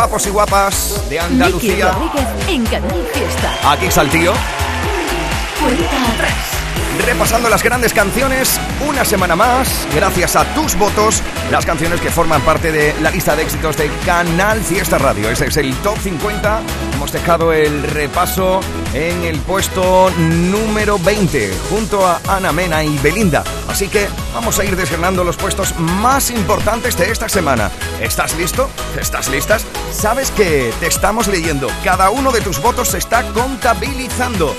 Guapos y guapas de Andalucía. en Canal Fiesta. Aquí Saltío. Cuenta atrás. Repasando las grandes canciones, una semana más, gracias a tus votos, las canciones que forman parte de la lista de éxitos de Canal Fiesta Radio. Ese es el top 50. Hemos dejado el repaso en el puesto número 20, junto a Ana Mena y Belinda. Así que vamos a ir desgranando los puestos más importantes de esta semana. ¿Estás listo? ¿Estás listas? Sabes que te estamos leyendo. Cada uno de tus votos se está contabilizando.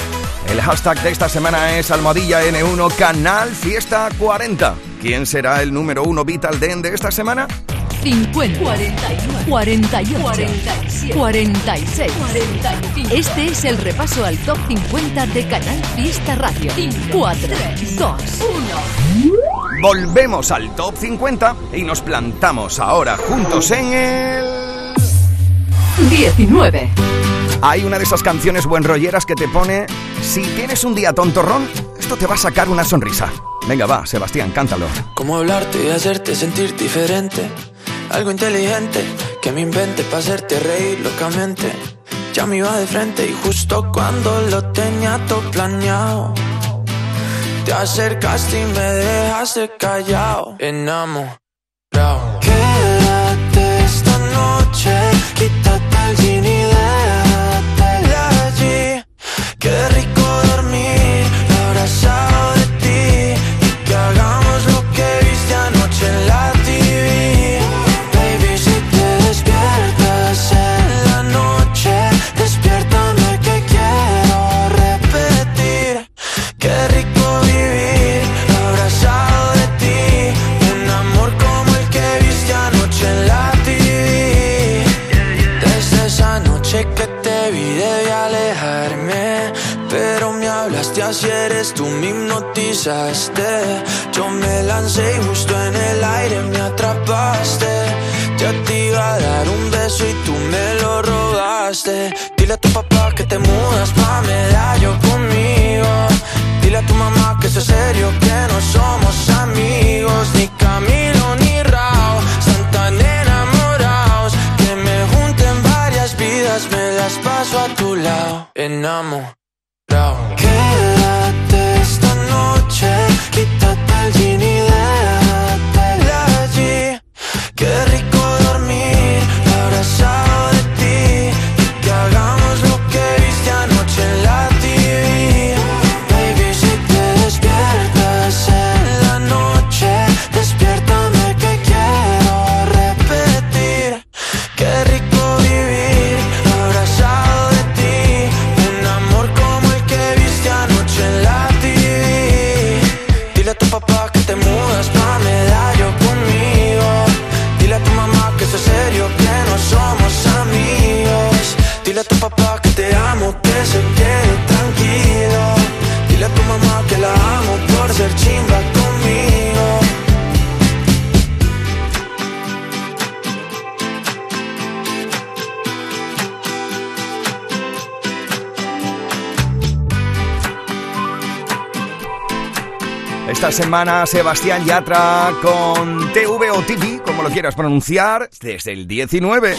El hashtag de esta semana es Almohadilla N1 Canal Fiesta 40. ¿Quién será el número uno Vital Den de esta semana? 50, 41, 48, 47, 46, 45. Este es el repaso al top 50 de Canal Fiesta Radio. 4, 2, 1. Volvemos al top 50 y nos plantamos ahora juntos en el 19. Hay una de esas canciones buen rolleras que te pone si tienes un día tontorrón, esto te va a sacar una sonrisa. Venga, va, Sebastián, cántalo. Cómo hablarte y hacerte sentir diferente. Algo inteligente que me invente para hacerte reír locamente. Ya me iba de frente y justo cuando lo tenía todo planeado. Te acercaste y me dejaste callado. Enamorado. Quédate esta noche, quítate Qué rico así eres tú me hipnotizaste. Yo me lancé y justo en el aire me atrapaste. Ya te iba a dar un beso y tú me lo robaste. Dile a tu papá que te mudas pa' medallo conmigo. Dile a tu mamá que es serio que no somos amigos. Ni Camilo ni Rao Están tan enamorados. Que me junten varias vidas Me las paso a tu lado. Enamorado Quédate esta noche Quítate el jean Esta semana Sebastián Yatra con TV o TV, como lo quieras pronunciar, desde el 19.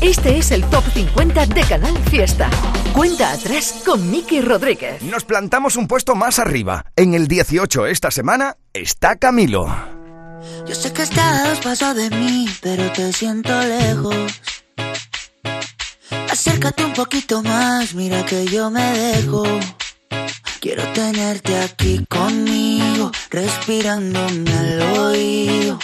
Este es el top 50 de Canal Fiesta. Cuenta atrás con Miki Rodríguez. Nos plantamos un puesto más arriba. En el 18 esta semana está Camilo. Yo sé que estás a dos pasos de mí, pero te siento lejos. Acércate un poquito más, mira que yo me dejo. Quiero tenerte aquí conmigo, respirándome al oído.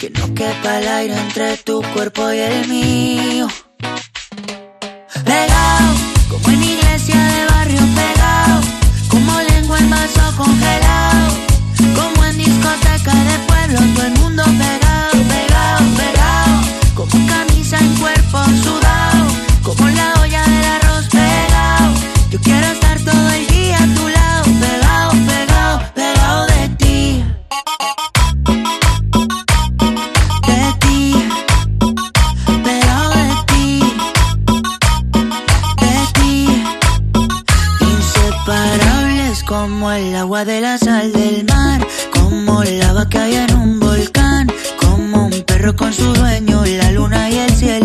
Que no quepa el aire entre tu cuerpo y el mío. Pegado, como en iglesia de barrio pegado. Como lengua en vaso congelado. Como el agua de la sal del mar, como lava que hay en un volcán, como un perro con su dueño, la luna y el cielo.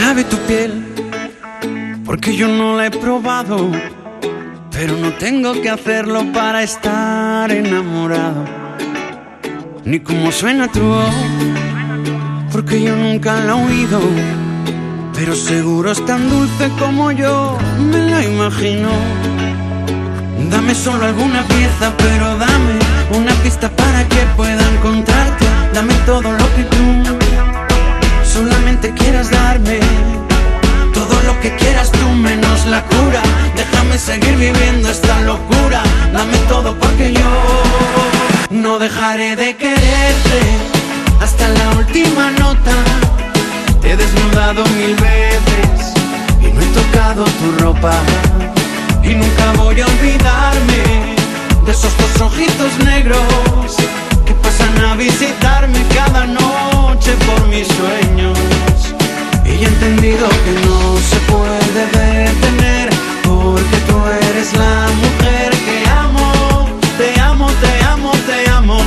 Sabe tu piel, porque yo no la he probado, pero no tengo que hacerlo para estar enamorado. Ni cómo suena tu voz, porque yo nunca la he oído, pero seguro es tan dulce como yo me la imagino. Dame solo alguna pieza, pero dame una pista para que pueda encontrarte. Dame todo lo que tú solamente quieras darme. Todo lo que quieras tú menos la cura. Déjame seguir viviendo esta locura. Dame todo porque yo no dejaré de quererte hasta la última nota. Te he desnudado mil veces y no he tocado tu ropa. Y nunca voy a olvidarme de esos dos ojitos negros que pasan a visitarme cada noche por mis sueños. Y he entendido que no se puede detener porque tú eres la mujer que amo. Te amo, te amo, te amo.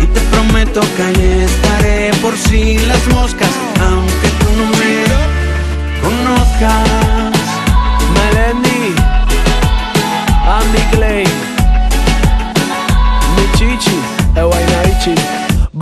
Y te prometo que ahí estaré por si las moscas, aunque tú no me conozcas. Melendi, Andy Clay, mi chichi, Ewainaichi.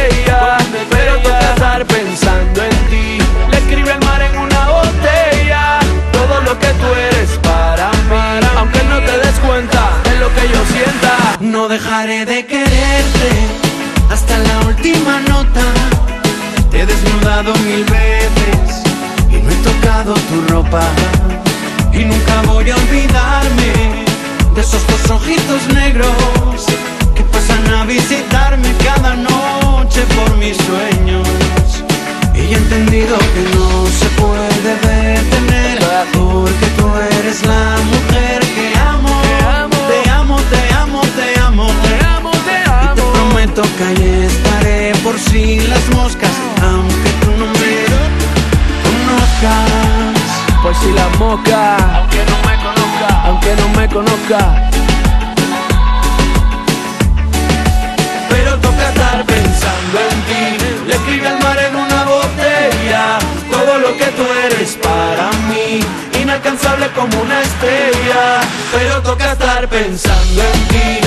estrella, pero toca estar pensando en ti. Le escribe al mar en una botella todo lo que tú eres para mí, aunque no te des cuenta de lo que yo sienta. No dejaré de quererte hasta la última nota. Te he desnudado mil veces y no he tocado tu ropa. Y nunca voy a olvidarme de esos dos ojitos negros a visitarme cada noche por mis sueños. Y he entendido que no se puede detener porque tú eres la mujer que amo. Te amo, te amo, te amo. Te amo, te Y te amo. prometo que ahí estaré por si las moscas, aunque tú no me conozcas. Por si la moca, aunque no me conozca, aunque no me conozca. Pensando en ti.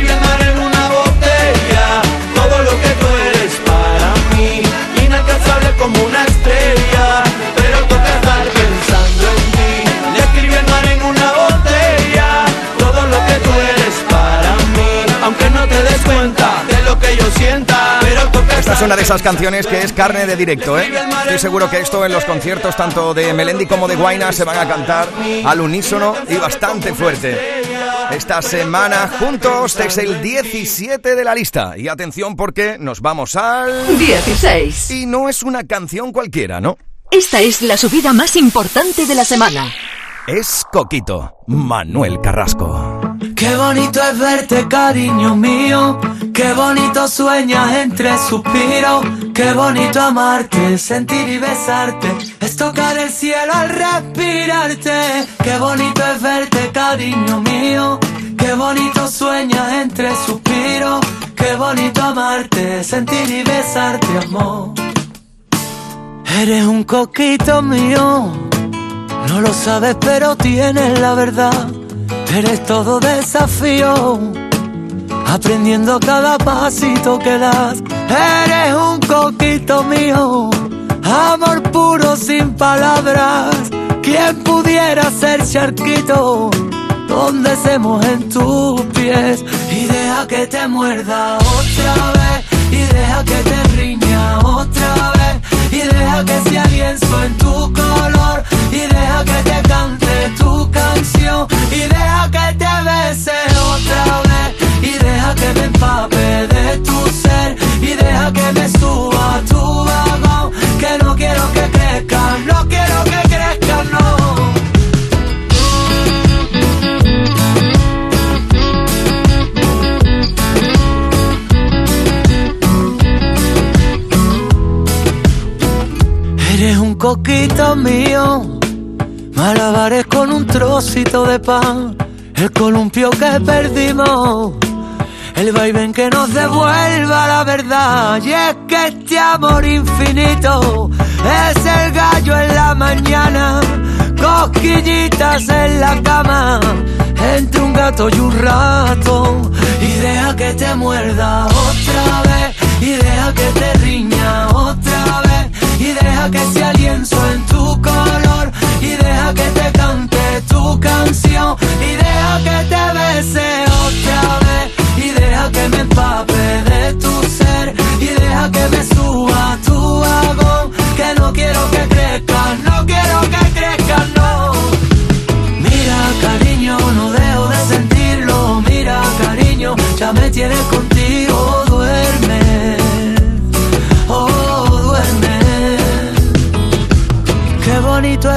Al mar en una botella todo lo que tú eres para mí. Inalcanzable como una estrella. Pero toca estar pensando en ti. Al mar en una botella todo lo que tú eres para mí. Aunque no te des cuenta de lo que yo sienta. Pero toca Esta es una de esas canciones que es carne de directo, ¿eh? Estoy seguro que esto en los conciertos tanto de Melendi como de Guaina se van a cantar al unísono y bastante fuerte. Esta semana juntos es el 17 de la lista. Y atención porque nos vamos al... 16. Y no es una canción cualquiera, ¿no? Esta es la subida más importante de la semana. Es Coquito, Manuel Carrasco. Qué bonito es verte, cariño mío. Qué bonito sueñas entre suspiros. Qué bonito amarte, sentir y besarte. Estoy tocar el cielo al respirarte. Qué bonito es verte, cariño mío. Qué bonito sueñas entre suspiros. Qué bonito amarte, sentir y besarte, amor. Eres un coquito mío. No lo sabes, pero tienes la verdad. Eres todo desafío. Aprendiendo cada pasito que das. Eres un coquito mío Amor puro sin palabras. ¿Quién pudiera ser charquito? Donde se en tus pies y deja que te muerda otra vez y deja que te riña otra vez y deja que sea lienzo en tu color y deja que te cante tu canción. Y deja que te bese otra vez. Y deja que me empape de tu ser. Y deja que me suba tu vagón. Que no quiero que crezca, no quiero que crezca, no. Eres un coquito mío, malabares con un trocito de pan, el columpio que perdimos el vaivén que nos devuelva la verdad. Y es que este amor infinito es el gallo en la mañana, cosquillitas en la cama, entre un gato y un rato. Y deja que te muerda otra vez, y deja que te riña otra vez, y deja que sea lienzo en tu color, y deja que te cante tu canción, y deja que te bese otra vez. Y deja que me empape de tu ser. Y deja que me suba tu vagón. Que no quiero que crezca, no quiero que crezca, no. Mira cariño, no dejo de sentirlo, mira cariño, ya me tienes contigo,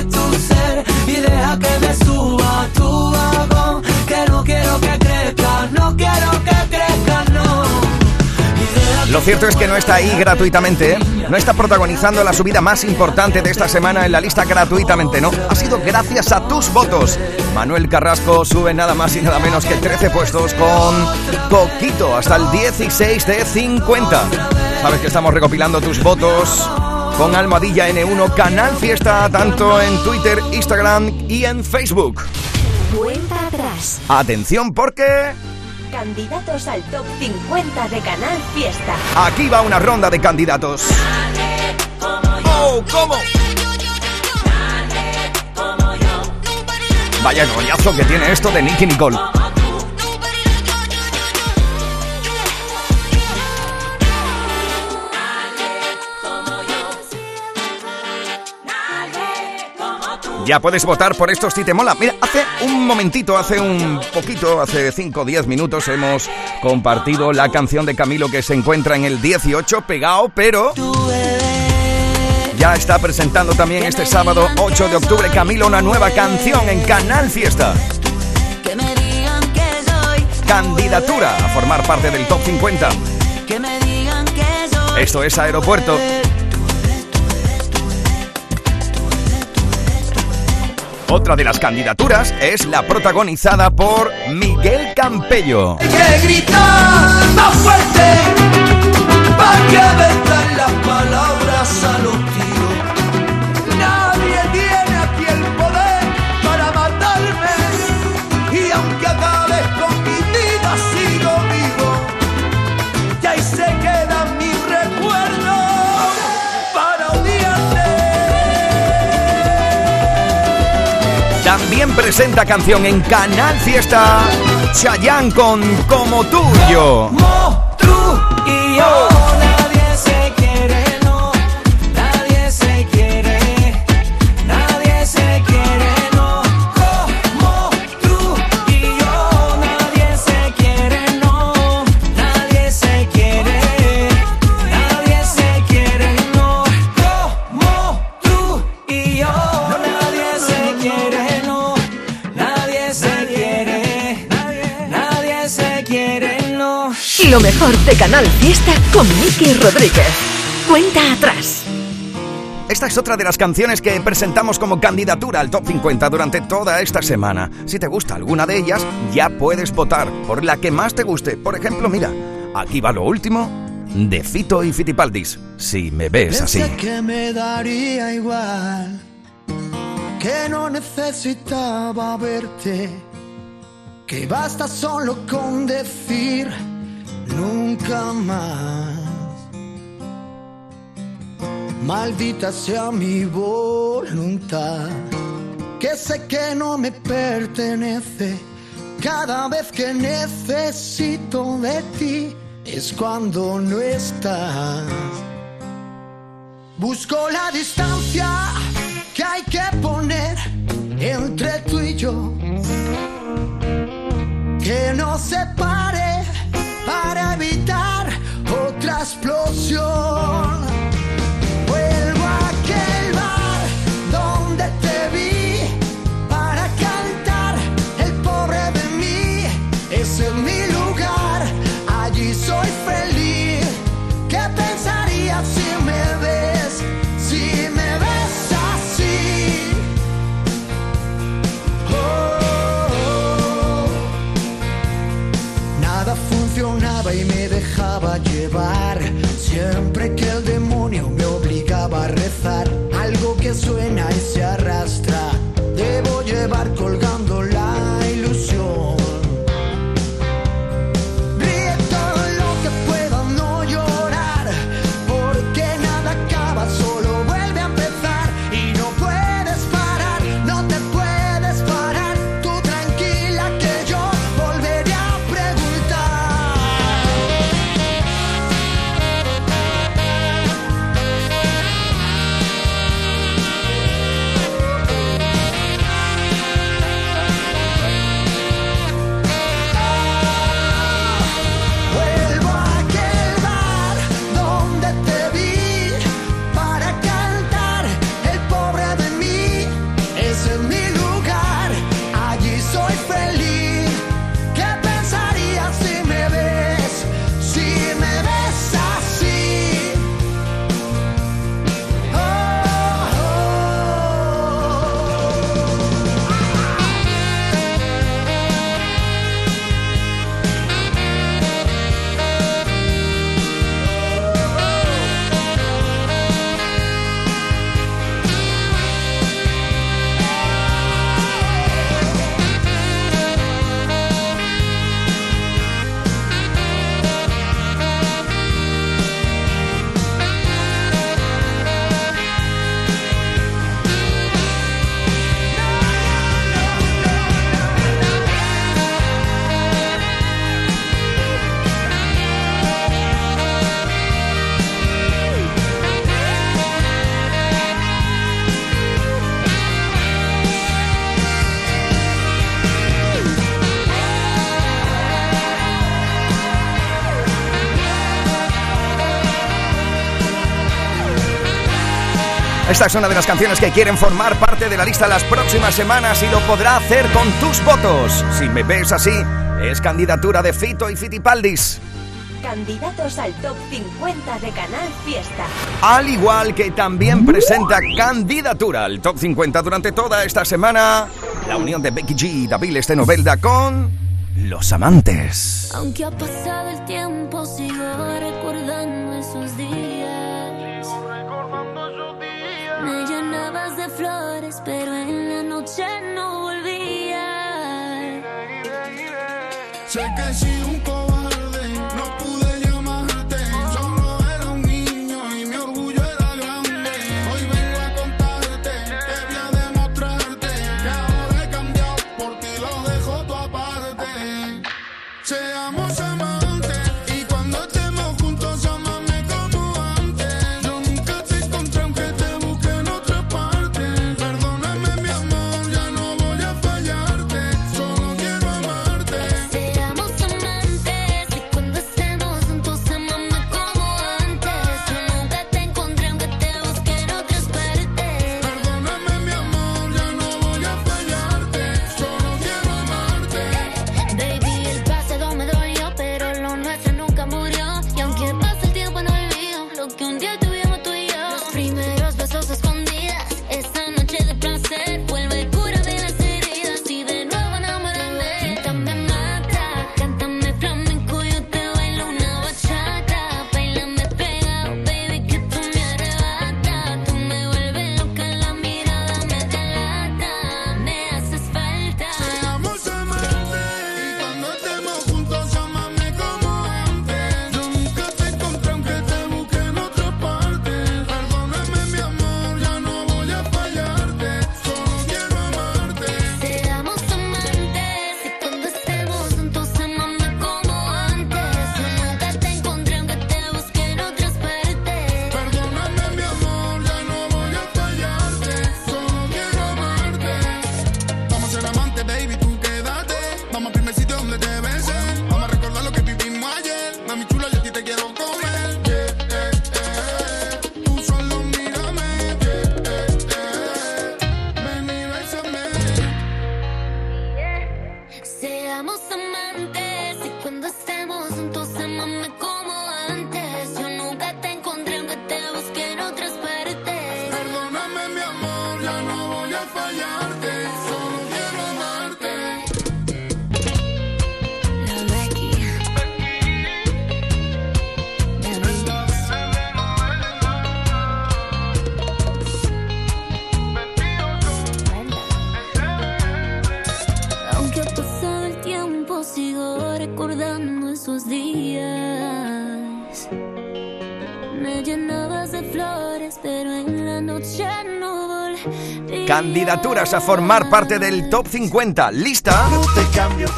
de tu ser, y deja que me suba tu vagón, que no quiero que crezca, no quiero que crezca, no. Lo cierto es que no está ahí gratuitamente, ¿eh? no está protagonizando la subida más importante de esta semana en la lista gratuitamente, no. Ha sido gracias a tus votos. Manuel Carrasco sube nada más y nada menos que 13 puestos con Coquito hasta el 16 de 50. Sabes que estamos recopilando tus votos con Almohadilla N1 Canal Fiesta, tanto en Twitter, Instagram y en Facebook. Cuenta atrás. Atención porque... Candidatos al top 50 de Canal Fiesta. Aquí va una ronda de candidatos. ¡Oh, cómo! Vaya rollazo que tiene esto de Nicky Nicole. Ya puedes votar por estos si te mola. Mira, hace un momentito, hace un poquito, hace 5 o 10 minutos hemos compartido la canción de Camilo que se encuentra en el 18 pegado, pero ya está presentando también este sábado 8 de octubre Camilo una nueva canción en Canal Fiesta. Candidatura a formar parte del Top 50. Esto es Aeropuerto. Otra de las candidaturas es la protagonizada por Miguel Campello. Que más fuerte Presenta canción en Canal Fiesta Chayanne con Como Tuyo. Tú y yo. Mejor de Canal Fiesta con Miki Rodríguez. Cuenta atrás. Esta es otra de las canciones que presentamos como candidatura al Top 50 durante toda esta semana. Si te gusta alguna de ellas, ya puedes votar por la que más te guste. Por ejemplo, mira, aquí va lo último de Fito y Fitipaldis. Si me ves así. que me daría igual, que no necesitaba verte, que basta solo con decir nunca más. Maldita sea mi voluntad, que sé que no me pertenece. Cada vez que necesito de ti es cuando no estás. Busco la distancia que hay que poner entre tú y yo. Que no se Siempre que el demonio me obligaba a rezar, algo que suena y se arrastra. Debo llevar colgando Esta es una de las canciones que quieren formar parte de la lista las próximas semanas y lo podrá hacer con tus votos. Si me ves así, es candidatura de Fito y Fitipaldis. Candidatos al top 50 de Canal Fiesta. Al igual que también presenta candidatura al top 50 durante toda esta semana, la unión de Becky G y David de Novelda con Los Amantes. Aunque ha pasado el tiempo, sigo flores, pero Candidaturas a formar parte del top 50. Lista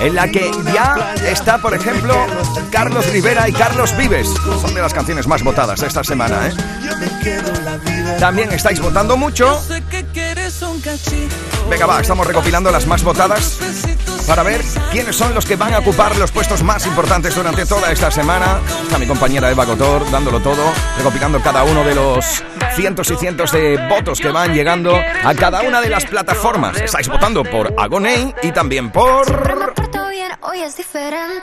en la que ya está, por ejemplo, Carlos Rivera y Carlos Vives. Son de las canciones más votadas esta semana, ¿eh? También estáis votando mucho. Venga, va, estamos recopilando las más votadas para ver quiénes son los que van a ocupar los puestos más importantes durante toda esta semana. Está mi compañera Eva Cotor dándolo todo, recopilando cada uno de los cientos y cientos de votos que van llegando a cada una de las plataformas. Estáis votando por Agoney y también por.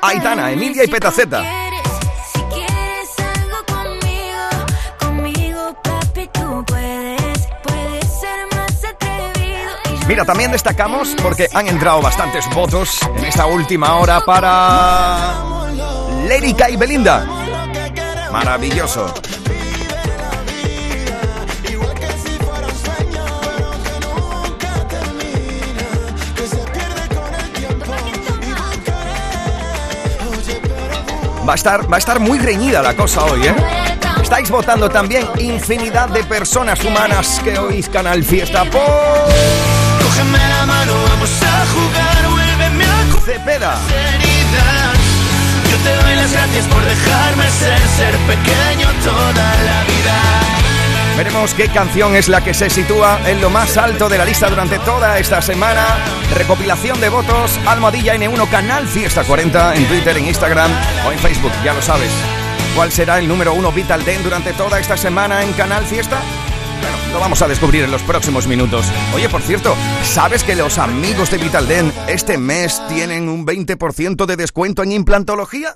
Aitana, Emilia y Petaceta. Mira, también destacamos porque han entrado bastantes votos en esta última hora para K y Belinda. Maravilloso. Va a estar, va a estar muy reñida la cosa hoy, ¿eh? Estáis votando también infinidad de personas humanas que oís Canal Fiesta por Cógeme la mano, vamos a jugar, vuélveme a Cepeda. Yo te doy las gracias por dejarme ser, ser pequeño toda la vida. Veremos qué canción es la que se sitúa en lo más alto de la lista durante toda esta semana. Recopilación de votos, Almohadilla N1 Canal Fiesta 40 en Twitter, en Instagram o en Facebook, ya lo sabes. ¿Cuál será el número uno Vital Den durante toda esta semana en Canal Fiesta? Bueno, lo vamos a descubrir en los próximos minutos. Oye, por cierto, ¿sabes que los amigos de Vital Den este mes tienen un 20% de descuento en implantología?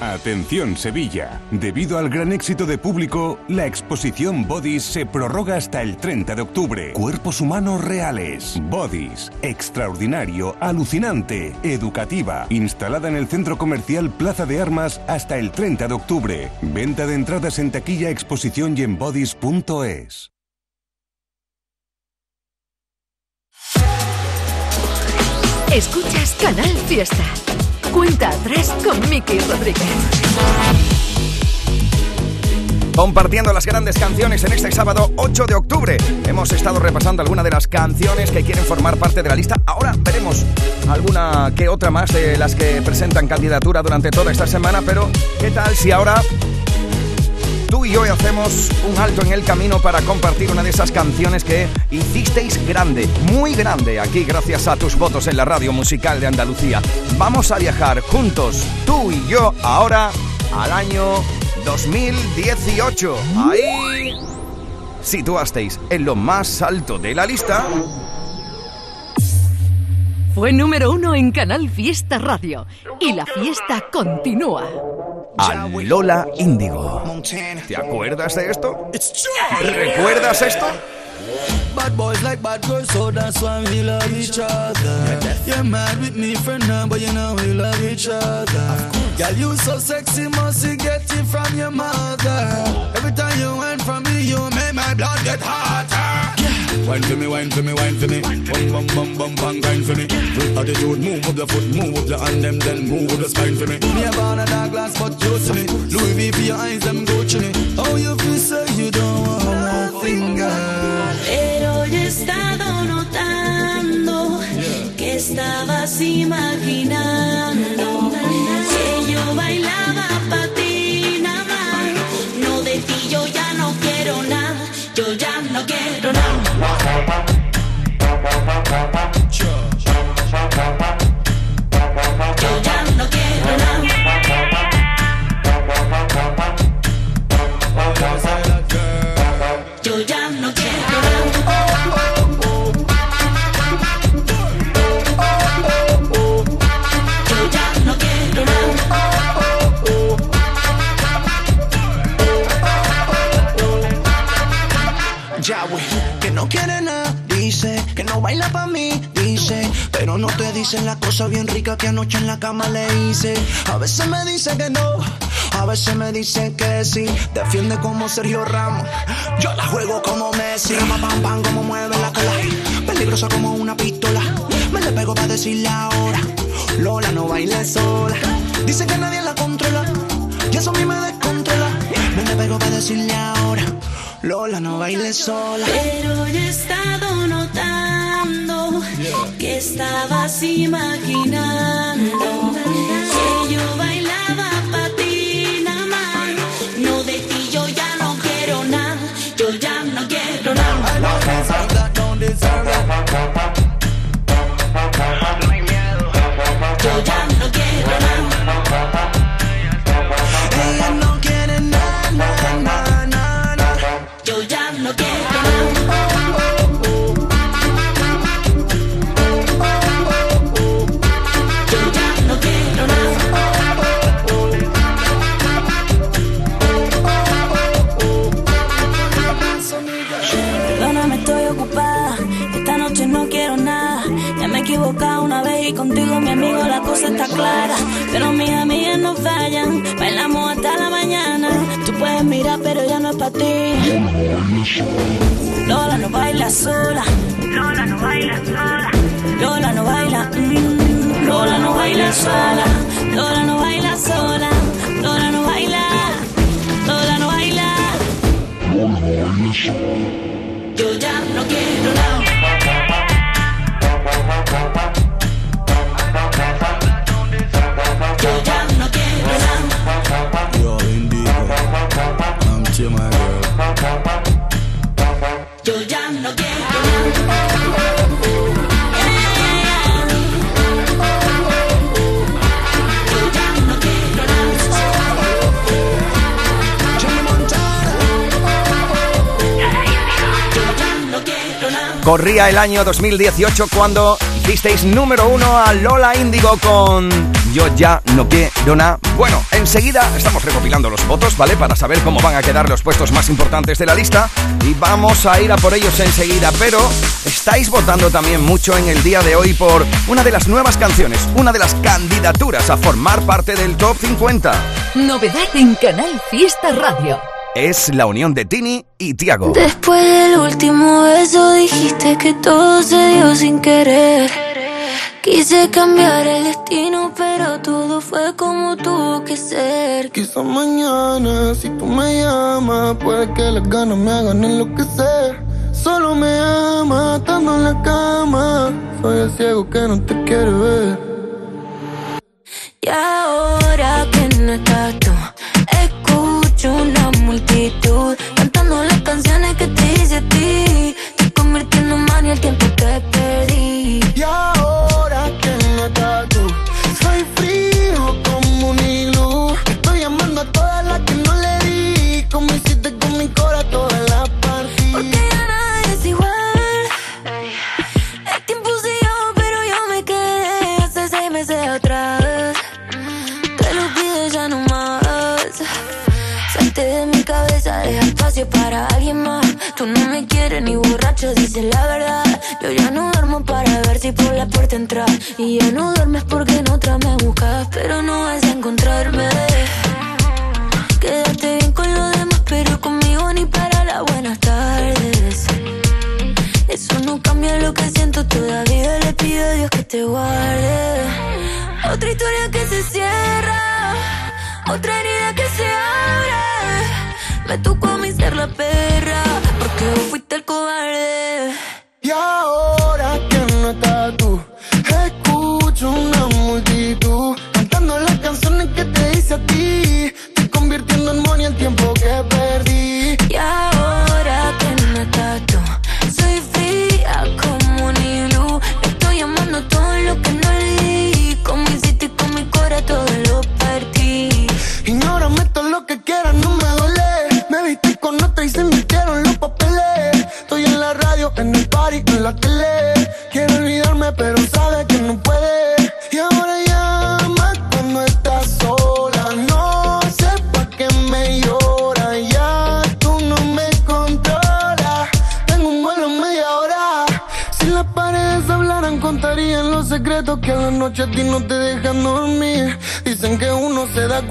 Atención Sevilla. Debido al gran éxito de público, la exposición Bodies se prorroga hasta el 30 de octubre. Cuerpos humanos reales. Bodies. Extraordinario, alucinante, educativa. Instalada en el centro comercial Plaza de Armas hasta el 30 de octubre. Venta de entradas en taquilla, exposición y en bodies.es. Escuchas Canal Fiesta. Cuenta atrás con Miki Rodríguez. Compartiendo las grandes canciones en este sábado 8 de octubre. Hemos estado repasando algunas de las canciones que quieren formar parte de la lista. Ahora veremos alguna que otra más de las que presentan candidatura durante toda esta semana. Pero, ¿qué tal si ahora tú y yo hacemos un alto en el camino para compartir una de esas canciones que hicisteis grande, muy grande, aquí gracias a tus votos en la radio musical de Andalucía. Vamos a viajar juntos, tú y yo, ahora al año 2018. Ahí situasteis en lo más alto de la lista. Fue número uno en Canal Fiesta Radio. Y la fiesta continúa. A Lola Índigo. ¿Te acuerdas de esto? ¿Recuerdas esto? Bad boys like bad girls, so that's why we love each other. You're mad with me, friend, now, but you know we love each other. Girl, you so sexy, must you get it from your mother. Every time you went from me, you make my blood get hotter. Wine for me, wine for me, wine for me. Bum bum bum bum bang, grind for me. Good attitude, move up your foot, move up your hand, them then move up the spine for me. Me a born a dark glass, but you see me. Louis V for your eyes, them Gucci me. How you feel, say you don't want one finger. Pero yo he estado notando que estabas imaginando que yo bailaba no la cosa bien rica que anoche en la cama le hice. A veces me dice que no, a veces me dice que sí, defiende como Sergio Ramos, yo la juego como Messi, pam pam pam como mueve la cola, peligrosa como una pistola, me le pego para decirle ahora, Lola no baile sola, dice que nadie la controla, y eso a mí me descontrola, me le pego para decirle ahora. Lola, no bailes sola. Pero yo he estado notando estabas imaginando que yo bailaba para ti nada más. No de ti yo ya no quiero nada, yo ya no quiero nada. El año 2018 cuando hicisteis número uno a Lola Índigo con Yo ya no quiero nada. Bueno, enseguida estamos recopilando los votos, ¿vale? Para saber cómo van a quedar los puestos más importantes de la lista. Y vamos a ir a por ellos enseguida. Pero estáis votando también mucho en el día de hoy por una de las nuevas canciones, una de las candidaturas a formar parte del Top 50. Novedad en Canal Fiesta Radio. Es la unión de Tini y Tiago. Después del último beso dijiste que todo se dio sin querer. Quise cambiar el destino, pero todo fue como tuvo que ser. Quizás mañana, si tú me llamas, puede que las ganas me hagan enloquecer. Solo me ama, estando en la cama. Soy el ciego que no te quiere ver. Y ahora que no estás tú, escucho una cantando las canciones que te hice a ti. Te convirtiendo en y el tiempo que perdí. Espacio para alguien más. Tú no me quieres ni borracho, dices la verdad. Yo ya no duermo para ver si por la puerta entrar. Y ya no duermes porque en otra me buscas, pero no vas a encontrarme. Quédate bien con los demás, pero conmigo ni para las buenas tardes. Eso no cambia lo que siento, todavía le pido a Dios que te guarde. Otra historia que se cierra, otra herida que se abre. Me tocó a ser la perra, porque vos fuiste el cobarde. Y ahora que no estás tú, escucho una multitud cantando las canciones que te hice a ti. Estoy convirtiendo en money el tiempo que perdí.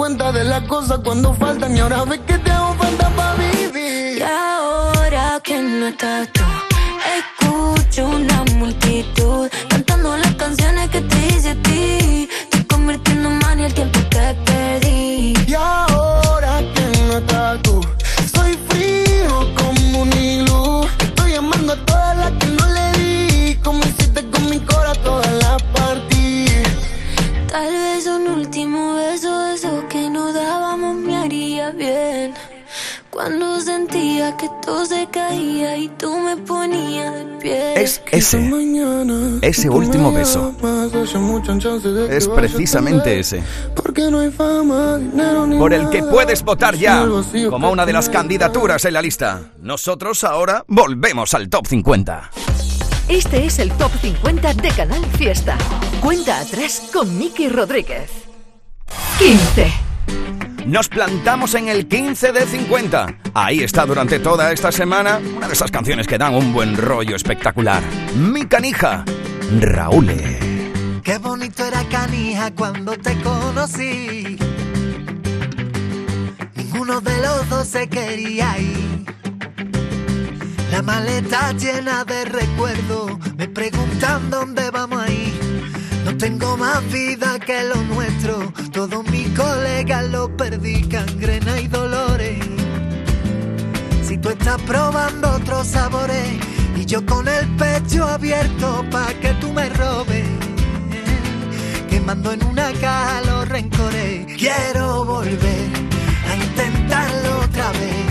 Cuenta de las cosas cuando faltan y ahora ves que te hago falta para vivir. Y ahora que no estás ese último beso. Es precisamente ese. Por el que puedes votar ya como una de las candidaturas en la lista. Nosotros ahora volvemos al top 50. Este es el Top 50 de Canal Fiesta. Cuenta atrás con Miki Rodríguez. 15. Nos plantamos en el 15 de 50. Ahí está durante toda esta semana una de esas canciones que dan un buen rollo espectacular. Mi canija, Raúl. Qué bonito era canija cuando te conocí. Ninguno de los dos se quería ir. La maleta llena de recuerdos, me preguntan dónde vamos a ir. No tengo más vida que lo nuestro, todos mis colegas lo perdí, cangrena y dolores. Si tú estás probando otros sabores yo con el pecho abierto pa' que tú me robes, quemando en una caja los rencores. Quiero volver a intentarlo otra vez,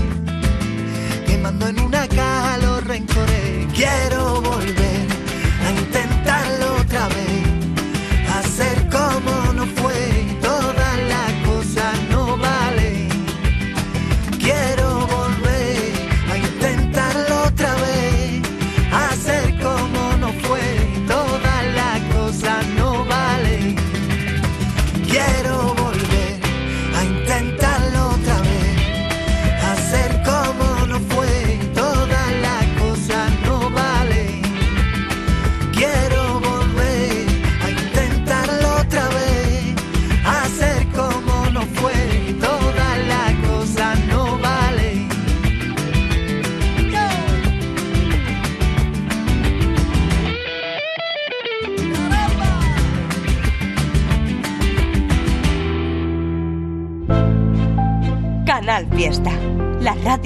quemando en una caja los rencores. Quiero volver a intentarlo otra vez,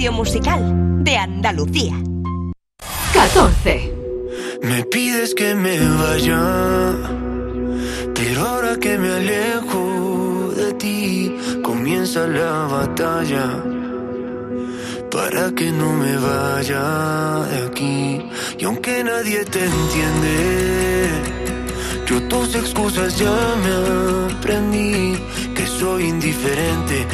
musical de Andalucía. 14. Me pides que me vaya, pero ahora que me alejo de ti, comienza la batalla. Para que no me vaya de aquí, y aunque nadie te entiende, yo tus excusas ya me aprendí. Que soy indiferente,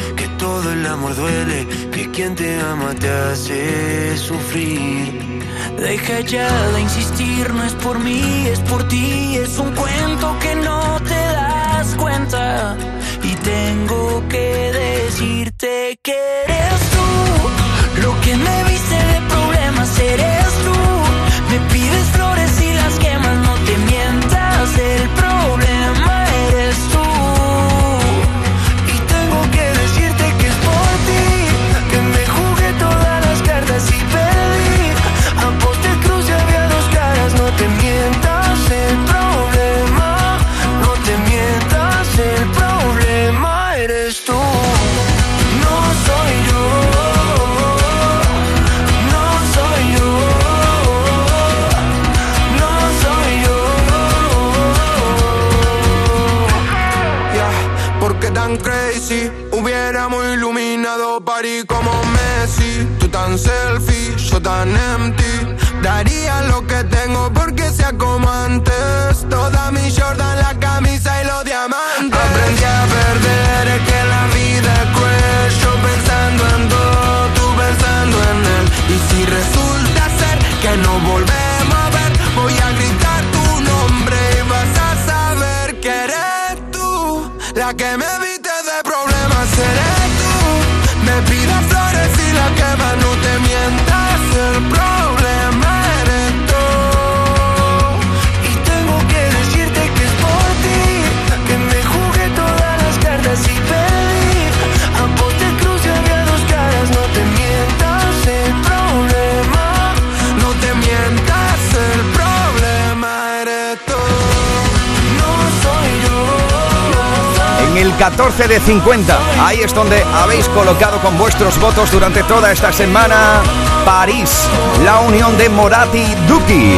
el amor duele, que quien te ama te hace sufrir. Deja ya de insistir, no es por mí, es por ti, es un cuento que no te das cuenta. Y tengo que decirte que tan selfie, yo tan empty. Daría lo que tengo porque sea como antes. Toda mi Jordan, la camisa y los diamantes. Aprendí a perder, es que la vida es cruel. Yo pensando en todo, tú pensando en él. Y si resulta ser que no volvemos a ver Voy a gritar tu nombre y vas a saber que eres tú La que me viste el 14 de 50, ahí es donde habéis colocado con vuestros votos durante toda esta semana París, la unión de Morat y Duki.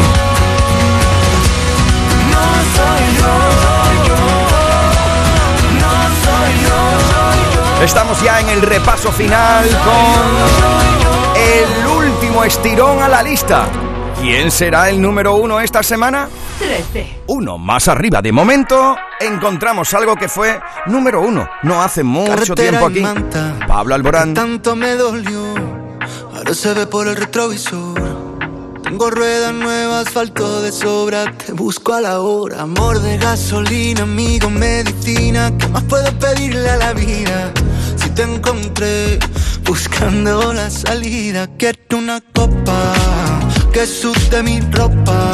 Estamos ya en el repaso final con el último estirón a la lista. ¿Quién será el número uno esta semana? 13. Uno más arriba. De momento encontramos algo que fue número uno no hace mucho Carretera tiempo aquí. manta. Pablo Alborán. Tanto me dolió, ahora se ve por el retrovisor. Tengo ruedas nuevas, asfalto de sobra, te busco a la hora. Amor de gasolina, amigo, medicina, ¿qué más puedo pedirle a la vida? Si te encontré buscando la salida, quiero una copa que sude mi ropa.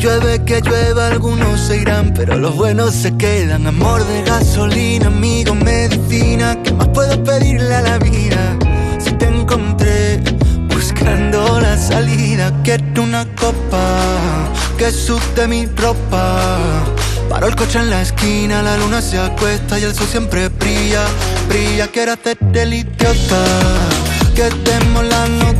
Llueve que llueva, algunos se irán, pero los buenos se quedan. Amor de gasolina, amigo, medicina, ¿qué más puedo pedirle a la vida? Si te encontré buscando la salida, quiero una copa que sude mi ropa. Paro el coche en la esquina, la luna se acuesta y el sol siempre brilla, brilla. Quiero hacerte el idiota, que demos la nota.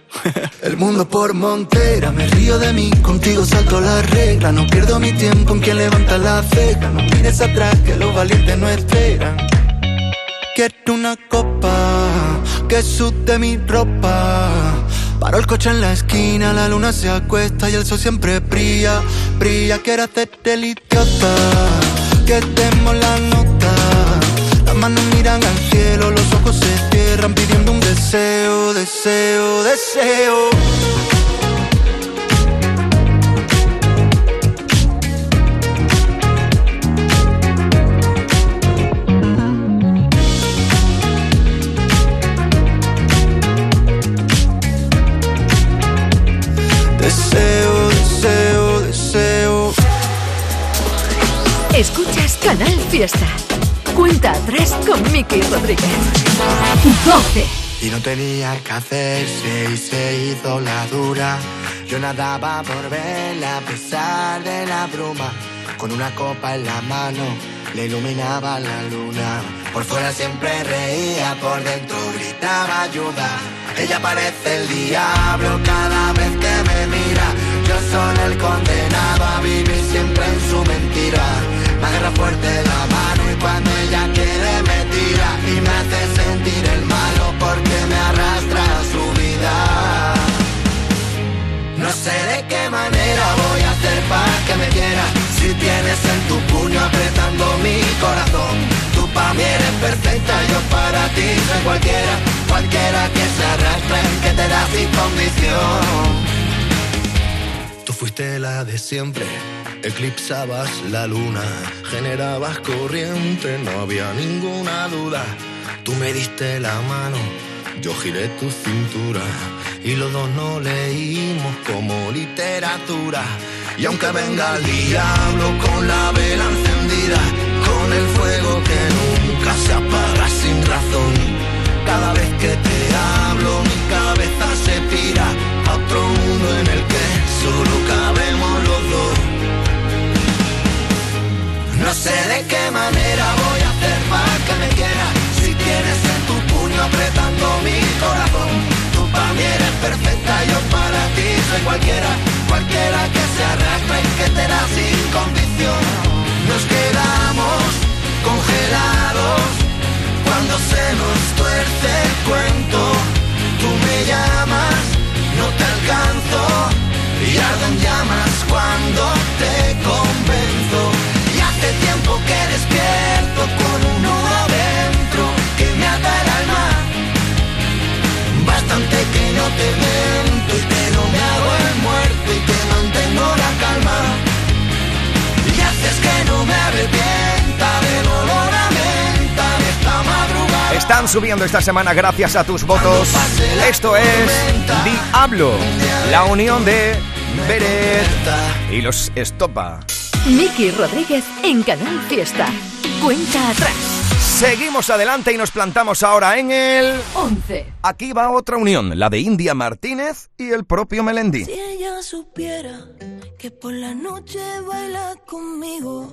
El mundo por montera, me río de mí, contigo salto la regla. No pierdo mi tiempo en quien levanta la ceja. No mires atrás, que los valientes no esperan. Quiero una copa que sude mi ropa. Paró el coche en la esquina, la luna se acuesta y el sol siempre brilla, brilla. Quiero hacerte el idiota, que demos la nota. Manos miran al cielo, los ojos se cierran pidiendo un deseo, deseo, deseo. Deseo, deseo, deseo. Escuchas Canal Fiesta. Cuenta atrás con Miki Rodríguez. 12. Y no tenía que hacerse y se hizo la dura. Yo nadaba por verla a pesar de la bruma. Con una copa en la mano le iluminaba la luna. Por fuera siempre reía, por dentro gritaba ayuda. Ella parece el diablo cada vez que me mira. Yo soy el condenado a vivir siempre en su mentira. Me agarra fuerte la mano cuando ella quiere me tira y me hace sentir el malo porque me arrastra a su vida. No sé de qué manera voy a hacer para que me quiera. Si tienes en tu puño apretando mi corazón Tú pa' mí eres perfecta, yo para ti soy cualquiera. Cualquiera que se arrastre, que te da sin condición fuiste la de siempre, eclipsabas la luna, generabas corriente, no había ninguna duda. Tú me diste la mano, yo giré tu cintura y los dos no leímos como literatura. Y aunque venga el diablo con la soy cualquiera Cualquiera que se arrastra y que te da sin condición Nos quedamos congelados Cuando se nos tuerce el cuento. Tú me llamas, no te alcanzo Y ardo en llamas cuando te convenzo. Y hace tiempo que despierto con uno adentro que me ata el alma. Bastante que no te miento la calma. Y haces que no me arrepienta del olor a menta de esta madrugada. Están subiendo esta semana gracias a tus votos. Esto es Diablo, la unión de Beret y los Estopa. Miki Rodríguez en Canal Fiesta. Cuenta atrás. Seguimos adelante y nos plantamos ahora en el 11. Aquí va otra unión, la de India Martínez y el propio Melendi. Si ella supiera que por la noche baila conmigo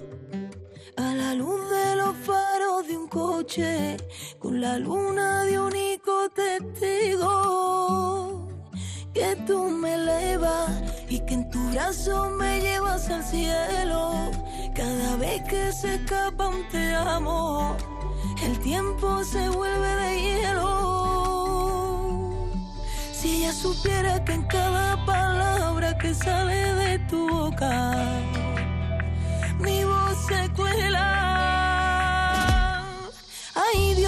a la luz de los faros de un coche con la luna de único testigo que tú me elevas y que en tu brazo me llevas al cielo cada vez que se escapa un te amo el tiempo se vuelve de hielo si ella supiera que en cada palabra que sale de tu boca mi voz se cuela. Ay Dios,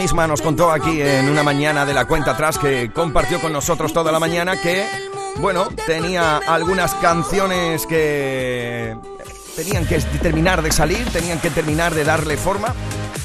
misma nos contó aquí en una mañana de la cuenta atrás que compartió con nosotros toda la mañana que, bueno, tenía algunas canciones que tenían que terminar de salir, tenían que terminar de darle forma.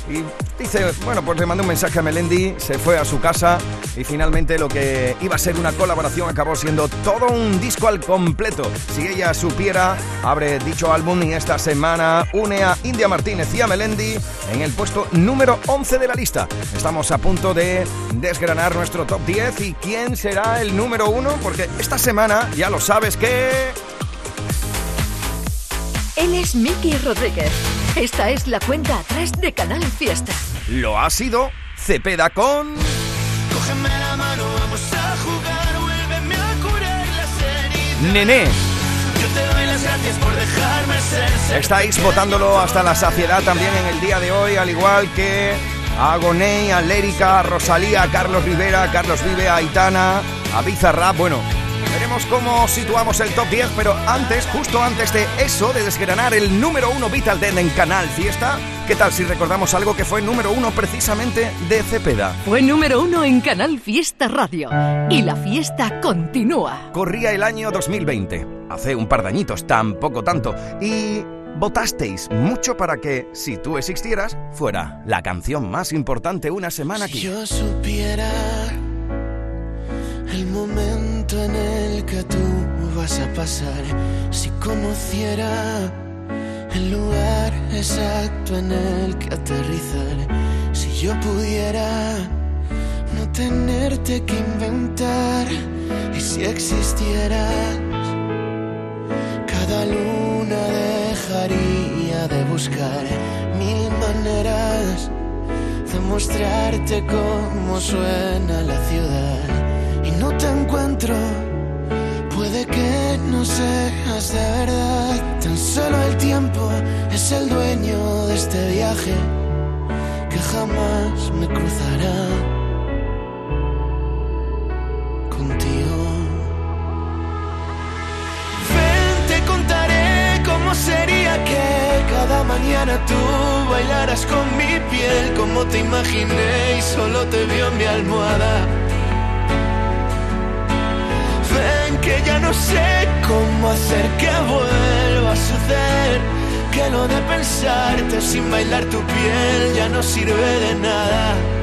Y dice, bueno, pues le mandé un mensaje a Melendi, se fue a su casa y finalmente lo que iba a ser una colaboración acabó siendo todo un disco al completo. Si ella supiera, abre dicho álbum y esta semana une a India Martínez y a Melendi en el puesto número 11 de la lista. Estamos a punto de desgranar nuestro top 10 y quién será el número 1 porque esta semana ya lo sabes que... Él es Miki Rodríguez. Esta es la cuenta atrás de Canal Fiesta. Lo ha sido Cepeda con... Cógeme la mano, vamos a jugar, vuélveme a curar las heridas. Nené. Estáis votándolo hasta la saciedad también en el día de hoy, al igual que a Gonei, a Lérica, a Rosalía, a Carlos Rivera, a Carlos Vive, a Aitana, a Bizarrap. Bueno, veremos cómo situamos el top 10, pero antes, justo antes de eso, de desgranar el número uno Vital Den en Canal Fiesta, ¿qué tal si recordamos algo que fue número uno precisamente de Cepeda? Fue número uno en Canal Fiesta Radio. Y la fiesta continúa. Corría el año 2020, hace un par de añitos, tampoco tanto, y votasteis mucho para que, si tú existieras, fuera la canción más importante una semana aquí. Si yo supiera el momento en el que tú vas a pasar, si conociera el lugar exacto en el que aterrizar, si yo pudiera no tenerte que inventar, y si existieras, cada luna dejaría de buscar mil maneras de mostrarte cómo suena la ciudad y no te encuentro. Puede que no seas de verdad, tan solo el tiempo es el dueño de este viaje que jamás me cruzará contigo. Ven, te contaré cómo sería que cada mañana tú bailaras con mi piel, como te imaginé y solo te vio en mi almohada. Ya no sé cómo hacer que vuelva a suceder, que lo de pensarte sin bailar tu piel ya no sirve de nada.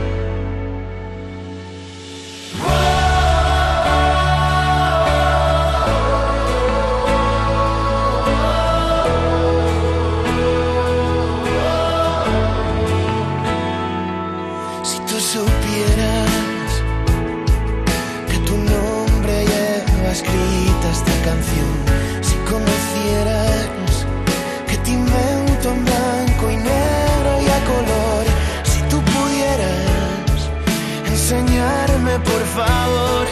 Favor,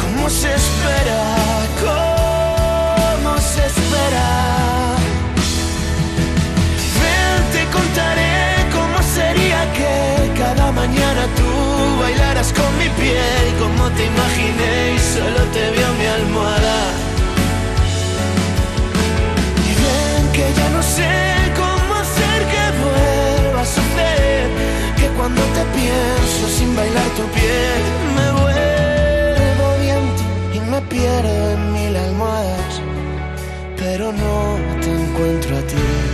cómo se espera, cómo se espera. Ven, te contaré cómo sería que cada mañana tú bailaras con mi piel y cómo te imaginé y solo te vio mi almohada. Y ven que ya no sé cómo hacer que vuelva a suceder, que cuando te pienso sin bailar tu piel pierdo en mil almohadas, pero no te encuentro a ti.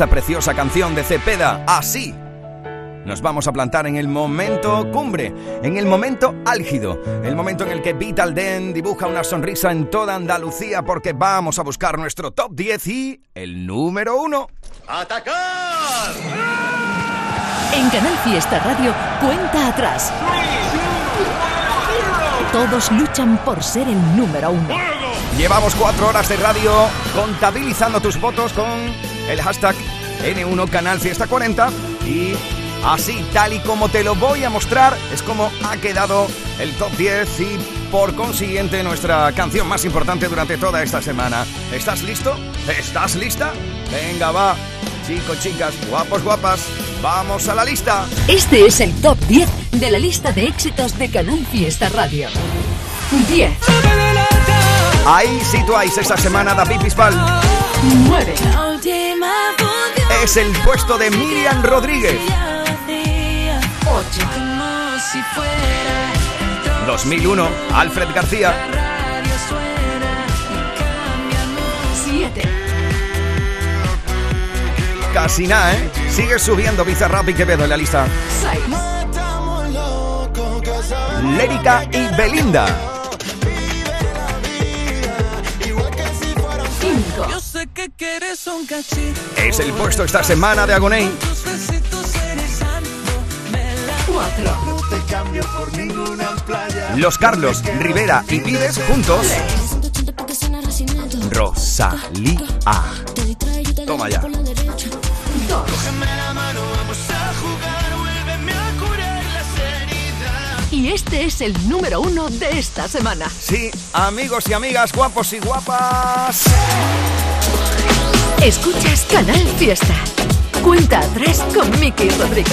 Esta preciosa canción de Cepeda, así. Nos vamos a plantar en el momento cumbre, en el momento álgido, el momento en el que Vital Den dibuja una sonrisa en toda Andalucía porque vamos a buscar nuestro top 10 y el número 1. ¡Atacar! En Canal Fiesta Radio, cuenta atrás. Todos luchan por ser el número uno. Llevamos cuatro horas de radio contabilizando tus votos con el hashtag N1 Canal Fiesta 40 y así tal y como te lo voy a mostrar es como ha quedado el top 10 y por consiguiente nuestra canción más importante durante toda esta semana. ¿Estás listo? ¿Estás lista? Venga, va. Chicos, chicas, guapos, guapas, vamos a la lista. Este es el top 10 de la lista de éxitos de Canal Fiesta Radio. 10. Ahí situáis esta semana David Bisbal. 9. Es el puesto de Miriam Rodríguez. 8. 2001, Alfred García. 7. Casi nada, ¿eh? Sigue subiendo Bizarrap y Quevedo en la lista. 6. Lérica y Belinda. Sé que quieres un cachito. Es el puesto esta semana de Agoney. Tus besitos eres santo. Me la 4. No te cambio por ninguna playa. Los Carlos, Rivera y Vives juntos. Rosalía. Toma ya. 2. Cógeme la mano, vamos a jugar, vuélveme a curar las heridas. Y este es el número uno de esta semana. Sí, amigos y amigas, guapos y guapas. Escuchas Canal Fiesta. Cuenta atrás con Miki Rodríguez.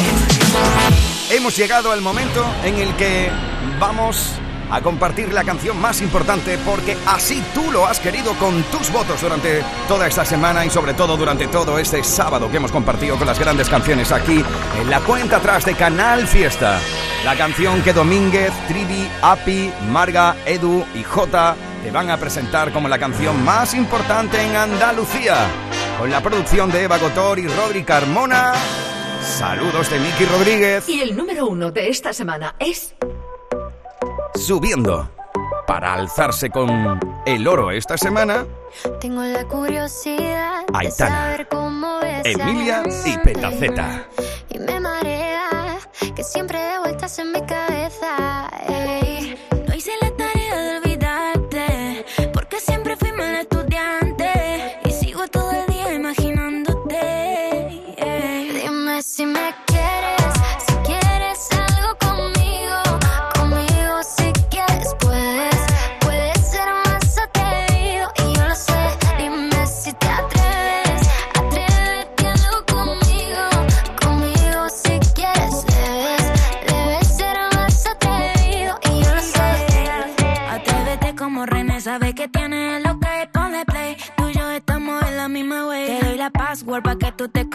Hemos llegado al momento en el que vamos a compartir la canción más importante porque así tú lo has querido con tus votos durante toda esta semana y sobre todo durante todo este sábado que hemos compartido con las grandes canciones aquí en la cuenta atrás de Canal Fiesta. La canción que Domínguez, Trivi, Api, Marga, Edu y Jota te van a presentar como la canción más importante en Andalucía. Con la producción de Eva Gotor y Rodri Carmona. Saludos de Miki Rodríguez. Y el número uno de esta semana es subiendo para alzarse con el oro esta semana, Tengo la curiosidad de Aitana, saber cómo es Emilia y Petaceta. Y me marea que siempre de vueltas en mi cabeza. ey. pa' que tú te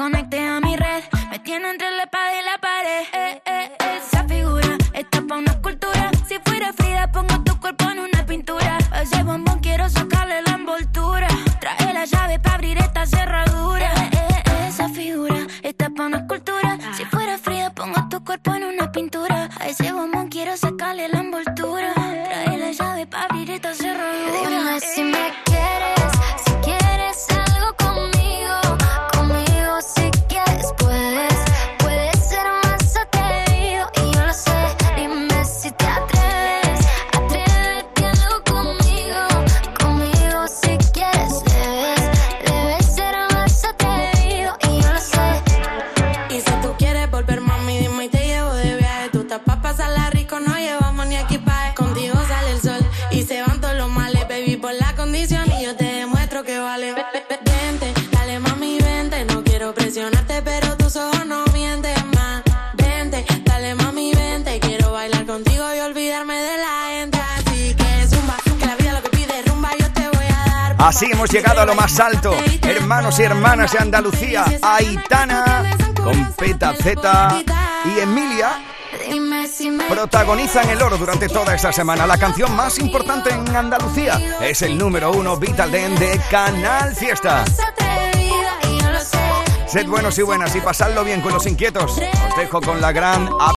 más alto. Hermanos y hermanas de Andalucía, Aitana, con Peta Z y Emilia protagonizan el oro durante toda esta semana. La canción más importante en Andalucía es el número uno Vital Den de Canal Fiesta. Sed buenos y buenas y pasadlo bien con los inquietos. Os dejo con la gran